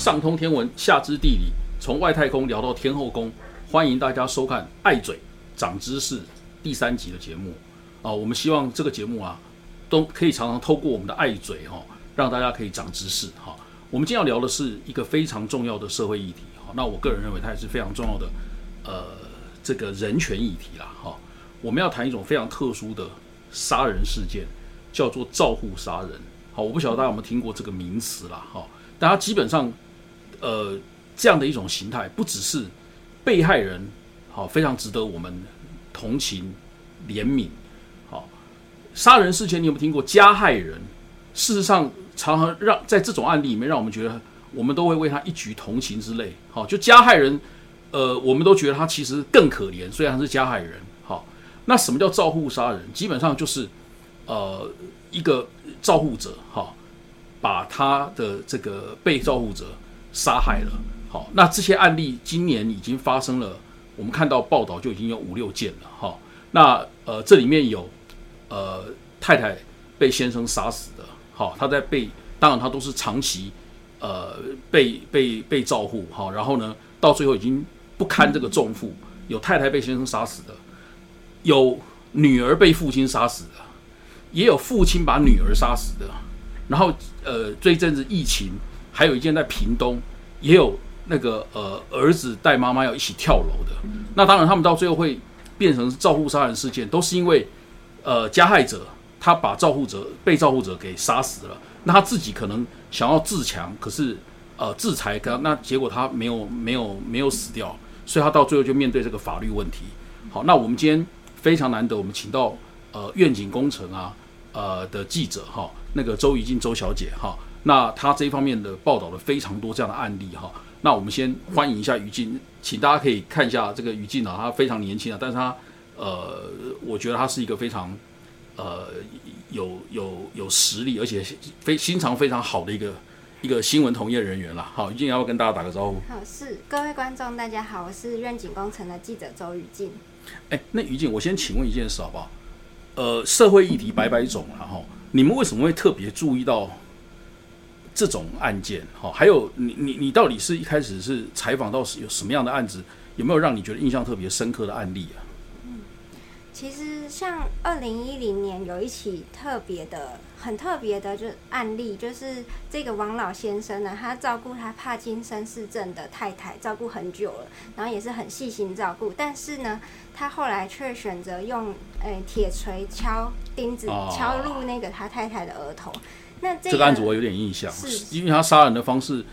上通天文，下知地理，从外太空聊到天后宫，欢迎大家收看《爱嘴长知识》第三集的节目啊！我们希望这个节目啊，都可以常常透过我们的爱嘴哈，让大家可以长知识哈。我们今天要聊的是一个非常重要的社会议题哈，那我个人认为它也是非常重要的呃这个人权议题啦哈。我们要谈一种非常特殊的杀人事件，叫做照护杀人。好，我不晓得大家有没有听过这个名词啦哈。大家基本上，呃，这样的一种形态，不只是被害人，好，非常值得我们同情、怜悯。好，杀人事件你有没有听过？加害人，事实上常常让在这种案例里面，让我们觉得我们都会为他一举同情之类。好，就加害人，呃，我们都觉得他其实更可怜，虽然他是加害人。好，那什么叫照护杀人？基本上就是呃一个照护者，哈。把他的这个被照护者杀害了。好，那这些案例今年已经发生了，我们看到报道就已经有五六件了。哈，那呃，这里面有呃太太被先生杀死的。好，他在被，当然他都是长期呃被被被照护。好，然后呢，到最后已经不堪这个重负，有太太被先生杀死的，有女儿被父亲杀死的，也有父亲把女儿杀死的。然后，呃，这一阵子疫情，还有一件在屏东，也有那个呃儿子带妈妈要一起跳楼的。那当然，他们到最后会变成照护杀人事件，都是因为呃加害者他把照护者被照护者给杀死了。那他自己可能想要自强，可是呃制裁他，那结果他没有没有没有死掉，所以他到最后就面对这个法律问题。好，那我们今天非常难得，我们请到呃愿景工程啊。呃的记者哈，那个周怡静周小姐哈，那他这一方面的报道了非常多这样的案例哈。那我们先欢迎一下于静，请大家可以看一下这个于静啊，他非常年轻啊，但是他呃，我觉得他是一个非常呃有有有实力，而且非心肠非常好的一个一个新闻从业人员了。好，于静要不要跟大家打个招呼？好，是各位观众大家好，我是愿景工程的记者周于静。哎，那于静，我先请问一件事好不好？呃，社会议题百百种，然后你们为什么会特别注意到这种案件？哈，还有你你你到底是一开始是采访到是有什么样的案子？有没有让你觉得印象特别深刻的案例啊？其实像二零一零年有一起特别的、很特别的，就案例，就是这个王老先生呢，他照顾他帕金森氏症的太太，照顾很久了，然后也是很细心照顾，但是呢，他后来却选择用诶铁锤敲钉子敲入那个他太太的额头。那这个案子我有点印象，是因为他杀人的方式，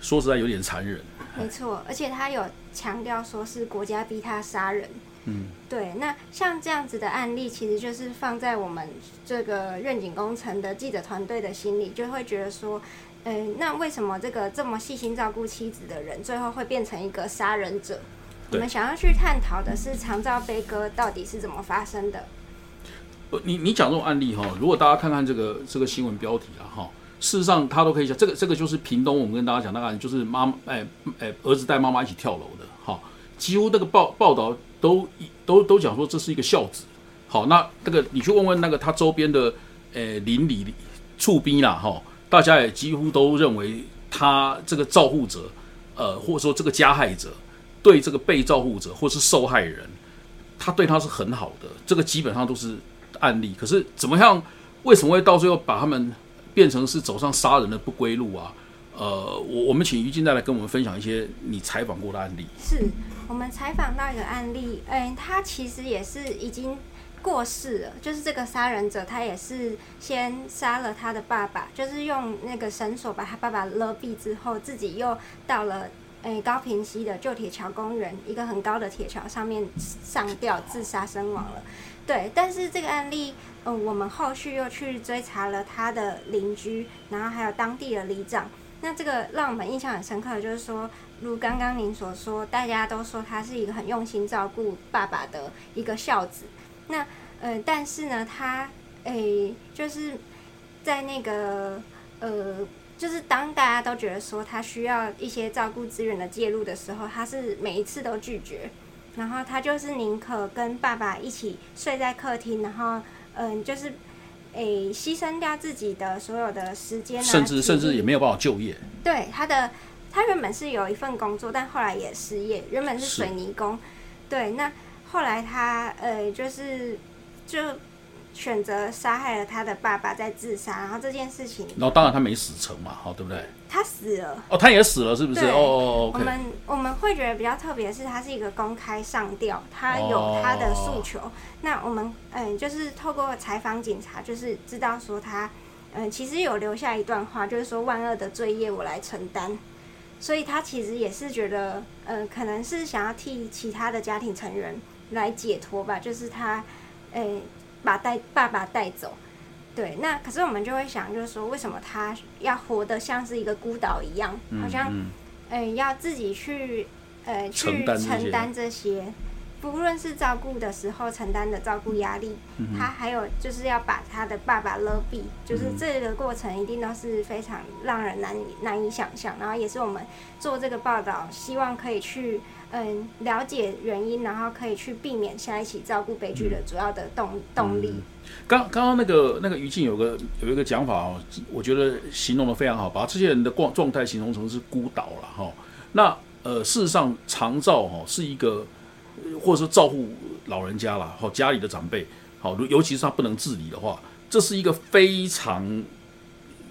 说实在有点残忍。没错，而且他有强调说是国家逼他杀人。嗯，对，那像这样子的案例，其实就是放在我们这个愿景工程的记者团队的心里，就会觉得说，嗯，那为什么这个这么细心照顾妻子的人，最后会变成一个杀人者？我们想要去探讨的是长照悲歌到底是怎么发生的。你你讲这种案例哈，如果大家看看这个这个新闻标题啊哈，事实上他都可以讲，这个这个就是屏东，我们跟大家讲那个案，就是妈哎哎儿子带妈妈一起跳楼的，哈，几乎那个报报道。都都都讲说这是一个孝子，好，那这个你去问问那个他周边的呃邻里处兵啦，哈，大家也几乎都认为他这个照护者，呃，或者说这个加害者对这个被照护者或是受害人，他对他是很好的，这个基本上都是案例。可是怎么样？为什么会到最后把他们变成是走上杀人的不归路啊？呃，我我们请于静再来跟我们分享一些你采访过的案例。是我们采访到一个案例，嗯，他其实也是已经过世了，就是这个杀人者他也是先杀了他的爸爸，就是用那个绳索把他爸爸勒毙之后，自己又到了诶高平溪的旧铁桥公园一个很高的铁桥上面上吊自杀身亡了。对，但是这个案例，嗯，我们后续又去追查了他的邻居，然后还有当地的里长。那这个让我们印象很深刻的就是说，如刚刚您所说，大家都说他是一个很用心照顾爸爸的一个孝子。那呃，但是呢，他诶，就是在那个呃，就是当大家都觉得说他需要一些照顾资源的介入的时候，他是每一次都拒绝。然后他就是宁可跟爸爸一起睡在客厅，然后嗯，就是。诶，牺牲掉自己的所有的时间，甚至甚至也没有办法就业。对他的他原本是有一份工作，但后来也失业，原本是是水泥工，对，那后来他呃就是就选择杀害了他的爸爸，在自杀，然后这件事情然后当然他没死成嘛，好对不对？他死了。哦，他也死了是不是？哦哦哦，OK。我们我们会觉得比较特别的是，他是一个公开上吊，他有他的诉求。那我们嗯，就是透过采访警察，就是知道说他嗯，其实有留下一段话，就是说万恶的罪业我来承担。所以他其实也是觉得，嗯，可能是想要替其他的家庭成员来解脱吧，就是他，诶、把带爸爸带走。对，那可是我们就会想，就是说，为什么他要活得像是一个孤岛一样，好像嗯呃，要自己去呃去承担这些不论是照顾的时候承担的照顾压力，嗯他还有就是要把他的爸爸勒毙，就是嗯这个过程一定都是非常让人难以难以想象。然后也是我们做这个报道，希望可以去嗯了解原因，然后可以去避免下一起照顾悲剧的主要的动动力。刚刚刚那个那个于静有个有一个讲法哦，我觉得形容的非常好，把这些人的状状态形容成是孤岛了哈。那呃，事实上长照哈是一个，呃或者说照顾老人家啦，好家里的长辈，好，如尤其是他不能自理的话，这是一个非常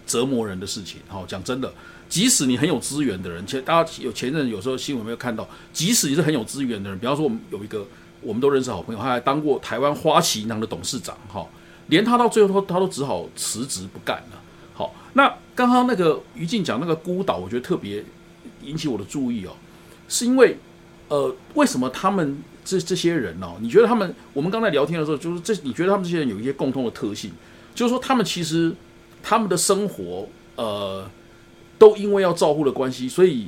折磨人的事情。好，讲真的，即使你很有资源的人，其实大家有前阵有时候新闻没有看到，即使你是很有资源的人，比方说我们有一个我们都认识好朋友，他还当过台湾花旗银行的董事长，哈，连他到最后他他都只好辞职不干了。好，那刚刚那个于静讲那个孤岛，我觉得特别引起我的注意哦，是因为呃，为什么他们这这些人哦，你觉得他们我们刚才聊天的时候，就是这你觉得他们这些人有一些共通的特性，就是说他们其实他们的生活呃，都因为要照顾的关系，所以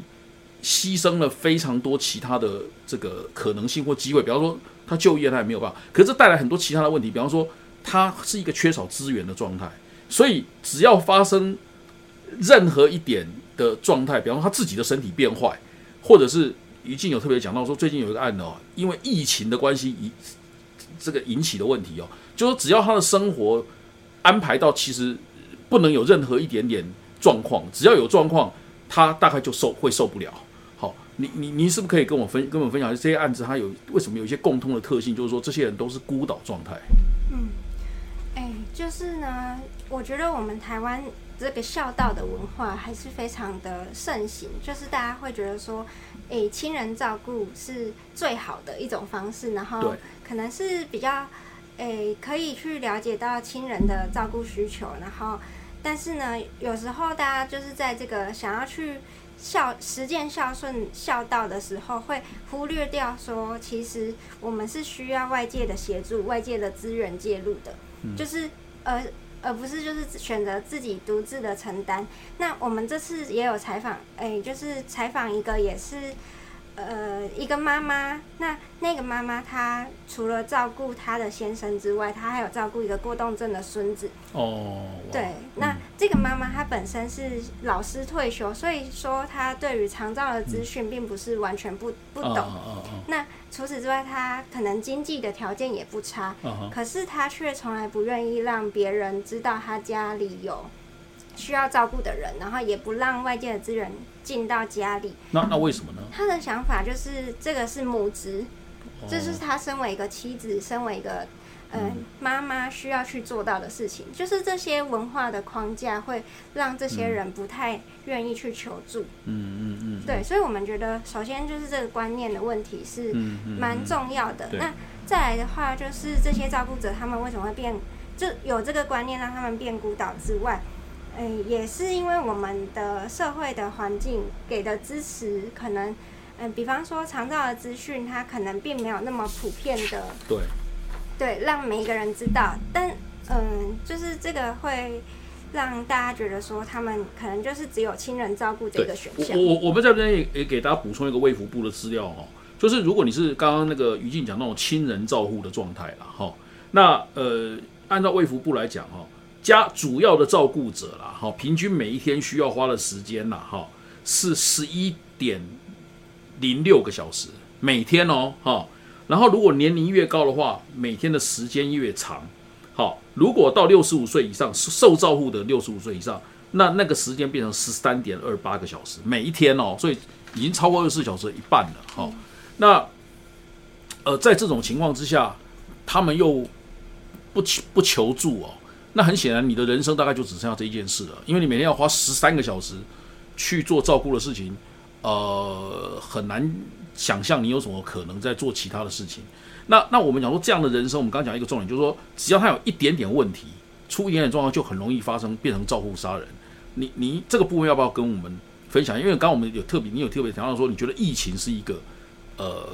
牺牲了非常多其他的这个可能性或机会。比方说他就业他也没有办法，可是这带来很多其他的问题，比方说他是一个缺少资源的状态，所以只要发生任何一点的状态，比方说他自己的身体变坏，或者是于静有特别讲到说，最近有一个案哦，因为疫情的关系引这个引起的问题哦，就说只要他的生活安排到其实不能有任何一点点状况，只要有状况，他大概就受会受不了。好，你你你是不是可以跟我分跟我们分享这些案子，它有为什么有一些共通的特性，就是说这些人都是孤岛状态。嗯哎、就是呢，我觉得我们台湾这个孝道的文化还是非常的盛行，就是大家会觉得说，哎、亲人照顾是最好的一种方式，然后可能是比较，哎、可以去了解到亲人的照顾需求，然后，但是呢，有时候大家就是在这个想要去。孝实践孝顺孝道的时候，会忽略掉说，其实我们是需要外界的协助、外界的资源介入的。就是而而不是就是选择自己独自的承担。那我们这次也有采访，哎、就是采访一个也是。呃，一个妈妈，那那个妈妈她除了照顾她的先生之外，她还有照顾一个过动症的孙子。哦，对，那这个妈妈她本身是老师退休，所以说她对于长照的资讯并不是完全不不懂。那除此之外，她可能经济的条件也不差！可是她却从来不愿意让别人知道她家里有需要照顾的人，然后也不让外界的资源进到家里。那那为什么呢？他的想法就是这个是母职，哦这是他身为一个妻子，身为一个嗯妈妈需要去做到的事情。就是这些文化的框架会让这些人不太愿意去求助。嗯嗯嗯，对，所以我们觉得首先就是这个观念的问题是蛮重要的。对那再来的话，就是这些照顾者他们为什么会变，就有这个观念让他们变孤岛之外，诶、也是因为我们的社会的环境给的支持，可能，嗯、比方说长照的资讯，它可能并没有那么普遍的，对，对，让每一个人知道。但，嗯，就是这个会让大家觉得说，他们可能就是只有亲人照顾这个选项我。我我们在这边也也给大家补充一个卫福部的资料哦，就是如果你是刚刚那个于静讲那种亲人照护的状态啦，哈，那呃，按照卫福部来讲哈，家主要的照顾者啦，哈，平均每一天需要花的时间啦，哈，是十一点零六个小时每天哦，哈，然后如果年龄越高的话，每天的时间越长。好，如果到六十五岁以上受照护的六十五岁以上，那那个时间变成十三点二八个小时，每一天哦，所以已经超过二十四小时一半了。哈、那呃，在这种情况之下，他们又不求不求助哦，那很显然你的人生大概就只剩下这一件事了，因为你每天要花十三个小时去做照顾的事情，呃，很难想象你有什么可能在做其他的事情。那那我们讲说这样的人生，我们刚讲一个重点，就是说只要他有一点点问题，出一点点状况，就很容易发生变成照顾杀人。你你这个部分要不要跟我们分享？因为刚刚我们有特别，你有特别谈到说，你觉得疫情是一个呃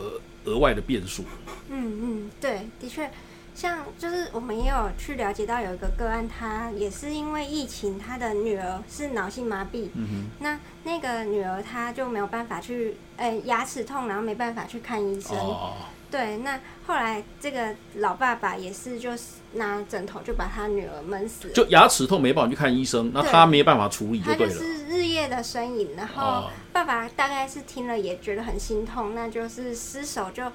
额外的变数。嗯嗯，对，的确，像就是我们也有去了解到有一个个案，他也是因为疫情，他的女儿是脑性麻痹，嗯那那个女儿她就没有办法去，呃，牙齿痛，然后没办法去看医，生。哦，对，那后来这个老爸爸也是，就是拿枕头就把他女儿闷死了。就牙齿痛没办法去看医生，那他没办法处理就他对了。就是日夜的呻吟，然后哦爸爸大概是听了也觉得很心痛，那就是失手就，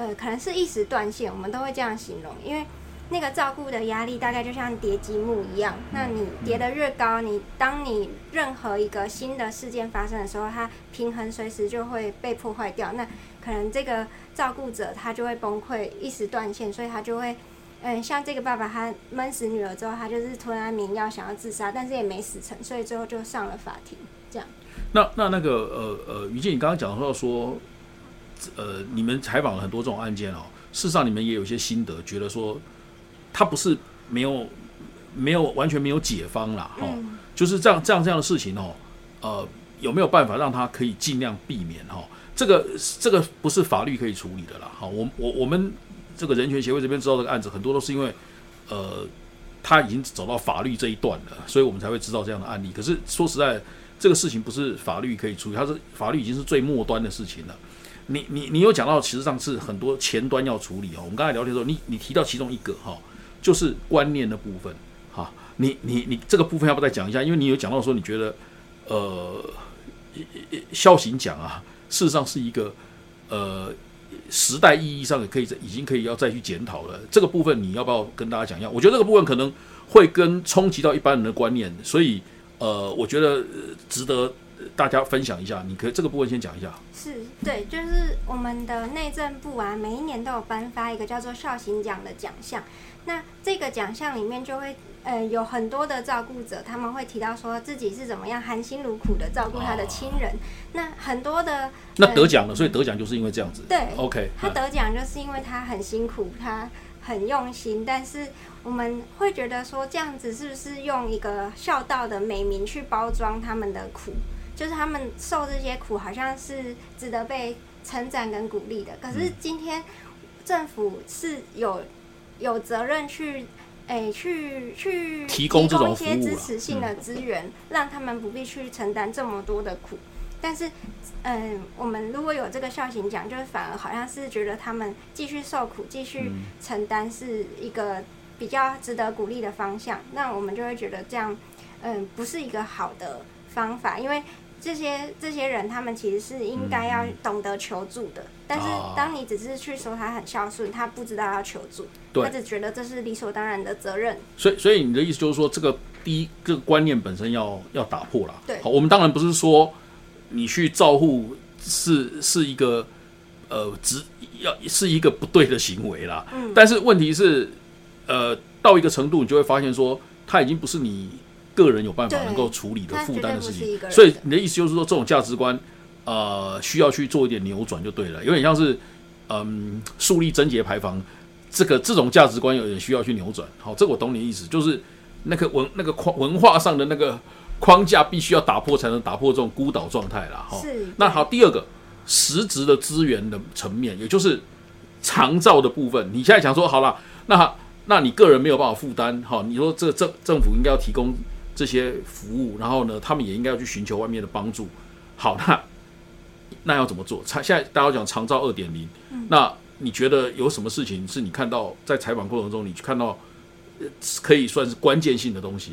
呃，可能是一时断线，我们都会这样形容，因为那个照顾的压力大概就像叠积木一样，那你叠得越高，你当你任何一个新的事件发生的时候，它平衡随时就会被破坏掉，那可能这个照顾者他就会崩溃，一时断线，所以他就会。嗯，像这个爸爸，他闷死女儿之后，他就是吞安眠药想要自杀，但是也没死成，所以最后就上了法庭。这样，那那那个呃呃，于静，你刚刚讲到说，呃，你们采访了很多这种案件哦，事实上你们也有一些心得，觉得说他不是没有没有完全没有解方啦，哈、嗯就是这样这样这样的事情哦，呃，有没有办法让他可以尽量避免哈、这个这个不是法律可以处理的啦，哈，我我我们这个人权协会这边知道这个案子，很多都是因为呃他已经走到法律这一段了，所以我们才会知道这样的案例。可是说实在，这个事情不是法律可以处理，它是法律已经是最末端的事情了。你你你有讲到，其实上是很多前端要处理哦。我们刚才聊天的时候，你你提到其中一个哈、就是观念的部分哈、你你你这个部分要不要再讲一下？因为你有讲到说，你觉得呃，孝行奖啊，事实上是一个呃时代意义上也可以已经可以要再去检讨了。这个部分你要不要跟大家讲一下？我觉得这个部分可能会跟冲击到一般人的观念，所以呃，我觉得值得大家分享一下。你可以这个部分先讲一下。是对，就是我们的内政部啊，每一年都有颁发一个叫做孝行奖的奖项。那这个奖项里面就会，呃，有很多的照顾者，他们会提到说自己是怎么样含辛茹苦的照顾他的亲人。那很多的那得奖了，所以得奖就是因为这样子。对 OK，他得奖就是因为他很辛苦，他很用心，但是我们会觉得说这样子是不是用一个孝道的美名去包装他们的苦？就是他们受这些苦，好像是值得被称赞跟鼓励的。可是今天政府是有有责任去。诶，去去提供这种一些支持性的资源，让他们不必去承担这么多的苦。但是，嗯，我们如果有这个孝行奖，就是反而好像是觉得他们继续受苦、继续嗯承担是一个比较值得鼓励的方向。那我们就会觉得这样，嗯，不是一个好的方法，因为这些这些人他们其实是应该要懂得求助的。但是啊当你只是去说他很孝顺，他不知道要求助，他只觉得这是理所当然的责任。所以，所以你的意思就是说，这个第一这个观念本身要要打破了。对好，我们当然不是说你去照护是是一个呃只要是一个不对的行为啦。嗯但是问题是，呃，到一个程度，你就会发现说，他已经不是你个人有办法能够处理的负担的事情所以你的意思就是说，这种价值观，呃，需要去做一点扭转就对了，有点像是嗯树立贞节牌坊。这个这种价值观有点需要去扭转，好，这个我懂你的意思，就是那个文那个框文化上的那个框架必须要打破，才能打破这种孤岛状态了。哈。是那好，第二个实质的资源的层面，也就是长照的部分，你现在讲说好了，那那你个人没有办法负担，哈，你说这个政政府应该要提供这些服务，然后呢，他们也应该要去寻求外面的帮助。好，那那要怎么做？长现在大家都讲长照二点零，那你觉得有什么事情是你看到在采访过程中你去看到呃可以算是关键性的东西？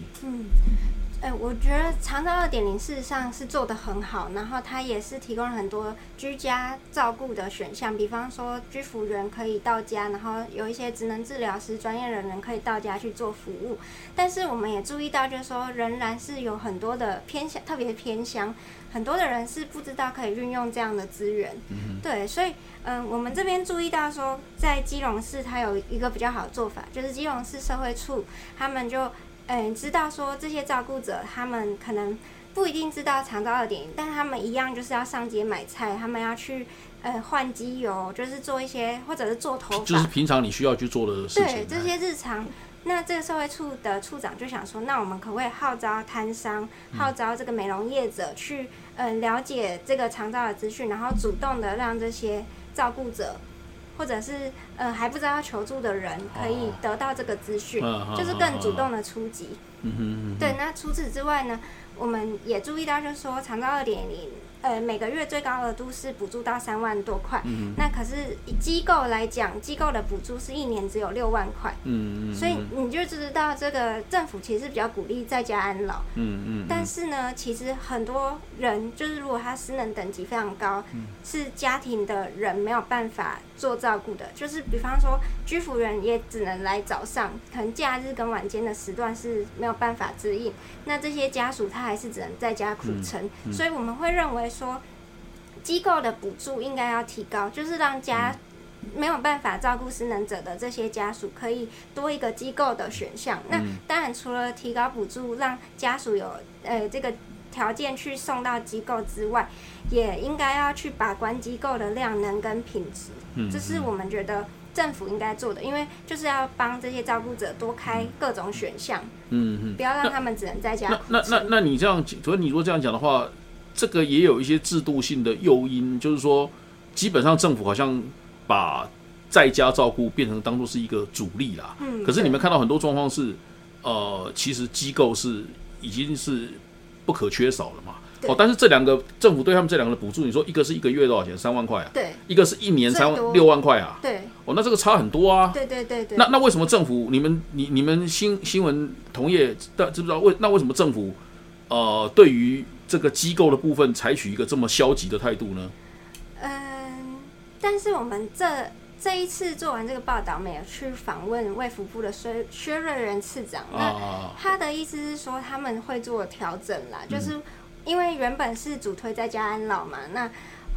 哎、我觉得长照二点零事实上是做的很好，然后它也是提供了很多居家照顾的选项，比方说居服员可以到家，然后有一些职能治疗师、专业人员可以到家去做服务。但是我们也注意到，就是说仍然是有很多的偏乡，特别偏乡，很多的人是不知道可以运用这样的资源。对，所以嗯，我们这边注意到说，在基隆市它有一个比较好的做法，就是基隆市社会处他们就嗯知道说这些照顾者他们可能不一定知道长照二点零，但他们一样就是要上街买菜，他们要去呃换机油，就是做一些或者是做头发，就是平常你需要去做的事情。对这些日常，那这个社会处的处长就想说，那我们可不可以号召摊商，号召这个美容业者去，呃，了解这个长照的资讯，然后主动的让这些照顾者，或者是呃还不知道要求助的人，可以得到这个资讯，嗯就是更主动的出击。嗯哼嗯哼，对，那除此之外呢，我们也注意到，就是说长照二点零，呃，每个月最高额度是补助到三万多块。嗯那可是以机构来讲，机构的补助是一年只有六万块，嗯嗯，所以你就知道这个政府其实是比较鼓励在家安老。嗯嗯，但是呢，其实很多人就是如果他失能等级非常高，嗯。是家庭的人没有办法做照顾的，就是比方说居服人也只能来早上，可能假日跟晚间的时段是没有办法指引，那这些家属他还是只能在家苦撑，所以我们会认为说，机构的补助应该要提高，就是让家。没有办法照顾失能者的这些家属，可以多一个机构的选项。那当然，除了提高补助，让家属有呃这个条件去送到机构之外，也应该要去把关机构的量能跟品质。嗯这是我们觉得政府应该做的，因为就是要帮这些照顾者多开各种选项，嗯嗯。不要让他们只能在家那那那那你这样，所以你如果这样讲的话，这个也有一些制度性的诱因，就是说，基本上政府好像把在家照顾变成当做是一个主力啦。嗯可是你们看到很多状况是，呃，其实机构是已经是不可缺少了嘛。对哦，但是这两个政府对他们这两个的补助，你说一个是一个月多少钱？三万块啊，对一个是一年三万六万块啊。对哦，那这个差很多啊。对对对对。那那为什么政府你们你你们新新闻同业但知不知道为那为什么政府呃对于这个机构的部分采取一个这么消极的态度呢？嗯，但是我们这这一次做完这个报道，没有去访问卫福部的薛薛瑞仁次长，那啊，他的意思是说他们会做调整啦，就是因为原本是主推在家安老嘛，那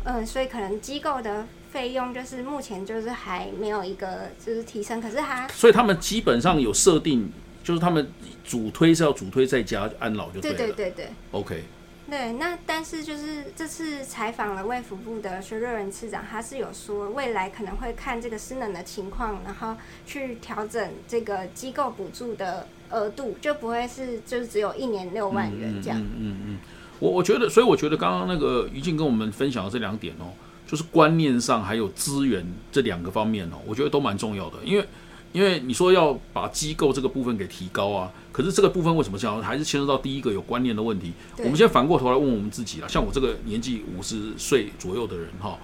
嗯，所以可能机构的费用就是目前就是还没有一个就是提升，可是他所以他们基本上有设定，就是他们主推是要主推在家安老就对了。对对对。OK，对，那但是就是这次采访了卫福部的薛瑞仁次长，他是有说未来可能会看这个失能的情况，然后去调整这个机构补助的额度，就不会是就是只有一年六万元这样。嗯嗯嗯，我我觉得，所以我觉得刚刚那个于静跟我们分享的这两点哦，就是观念上还有资源这两个方面哦，我觉得都蛮重要的。因为因为你说要把机构这个部分给提高啊，可是这个部分为什么这样？还是牵涉到第一个有观念的问题。我们先反过头来问我们自己啦，像我这个年纪五十岁左右的人哈，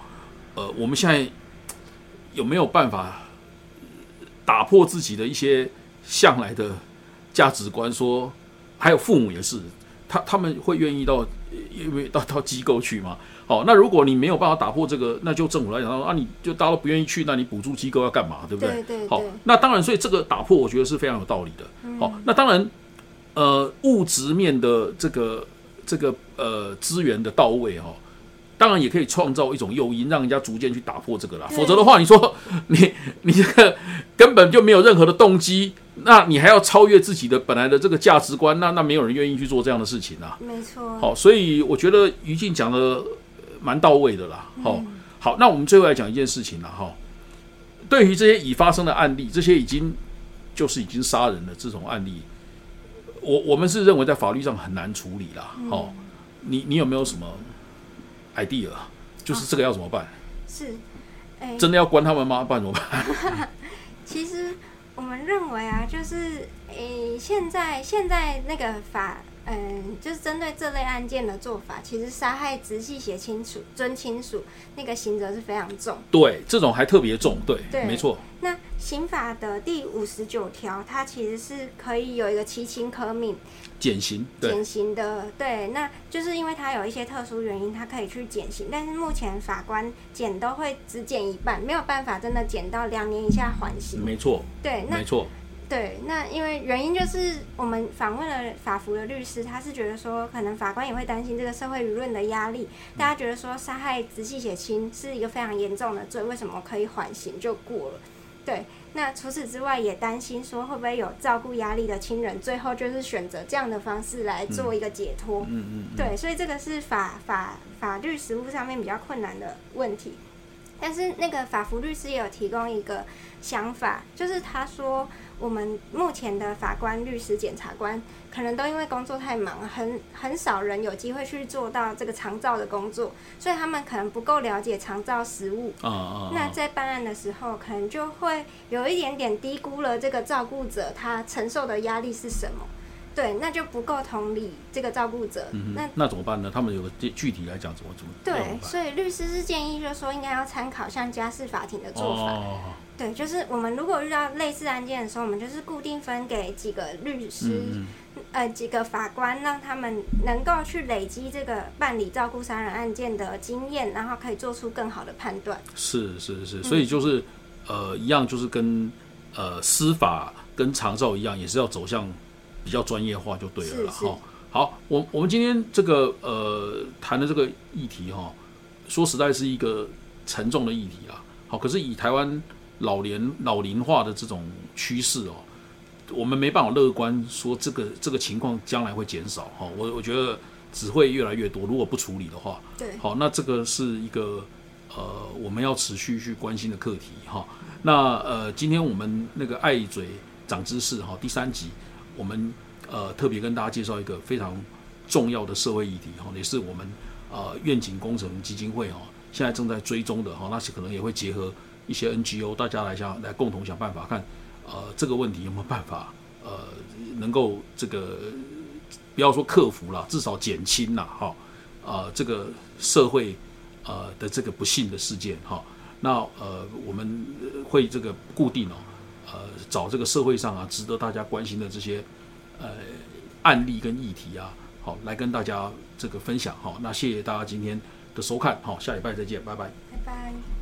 呃，我们现在有没有办法打破自己的一些向来的价值观？说还有父母也是，他他们会愿意到因为到到机构去嘛？好，那如果你没有办法打破这个，那就政府来讲，啊，你就大家都不愿意去，那你补助机构要干嘛？对不对？好对对好，那当然，所以这个打破，我觉得是非常有道理的。好，那当然，呃，物质面的这个这个呃资源的到位哈、当然也可以创造一种诱因，让人家逐渐去打破这个啦。否则的话，你说 你你这个根本就没有任何的动机，那你还要超越自己的本来的这个价值观，那那没有人愿意去做这样的事情啊。没错。好，所以我觉得于静讲的呃蛮到位的啦。好、好，那我们最后来讲一件事情了哈。对于这些已发生的案例，这些已经就是已经杀人的这种案例，我我们是认为在法律上很难处理啦。好、你你有没有什么 idea？就是这个要怎么办？是，哎、真的要关他们吗？办怎么办？其实我们认为啊，就是诶、现在现在那个法嗯，就是针对这类案件的做法，其实杀害直系血亲属、尊亲属那个刑责是非常重。对，这种还特别重，对，对没错，那刑法的第五十九条，它其实是可以有一个其轻可悯减刑，减刑的。对，那就是因为它有一些特殊原因，它可以去减刑，但是目前法官减都会只减一半，没有办法真的减到两年以下缓刑。没错，对，那没错，对，那因为原因就是我们访问了法服的律师，他是觉得说，可能法官也会担心这个社会舆论的压力，大家觉得说杀害直系血亲是一个非常严重的罪，为什么可以缓刑就过了？对，那除此之外也担心说会不会有照顾压力的亲人，最后就是选择这样的方式来做一个解脱。嗯嗯，嗯，对，所以这个是法法法律实务上面比较困难的问题。但是那个法服律师也有提供一个想法，就是他说我们目前的法官、律师、检察官可能都因为工作太忙，很很少人有机会去做到这个长照的工作，所以他们可能不够了解长照实务。啊啊，那在办案的时候，可能就会有一点点低估了这个照顾者他承受的压力是什么。对，那就不够同理这个照顾者。嗯那那怎么办呢？他们有个具具体来讲怎么怎么对，所以律师是建议，就是说应该要参考像家事法庭的做法。哦，对，就是我们如果遇到类似案件的时候，我们就是固定分给几个律师，嗯呃，几个法官，让他们能够去累积这个办理照顾杀人案件的经验，然后可以做出更好的判断。嗯，是是是，嗯所以就是呃一样，就是跟呃司法跟长照一样，也是要走向比较专业化就对了哈。好，我我们今天这个呃谈的这个议题哈，说实在是一个沉重的议题啊。好，可是以台湾老年老龄化的这种趋势哦，我们没办法乐观说这个这个情况将来会减少哈。我我觉得只会越来越多，如果不处理的话。对，好，那这个是一个呃我们要持续去关心的课题哈。那呃，今天我们那个爱嘴长知识哈第三集，我们呃特别跟大家介绍一个非常重要的社会议题哈，也是我们呃愿景工程基金会哈现在正在追踪的哈，那是可能也会结合一些 NGO 大家来想来共同想办法看呃这个问题有没有办法呃能够这个不要说克服了，至少减轻了哈。呃这个社会呃的这个不幸的事件哈，那呃我们会这个固定哦，呃找这个社会上啊值得大家关心的这些呃案例跟议题啊，好来跟大家这个分享哈。那谢谢大家今天的收看，好下礼拜再见，拜拜。拜拜。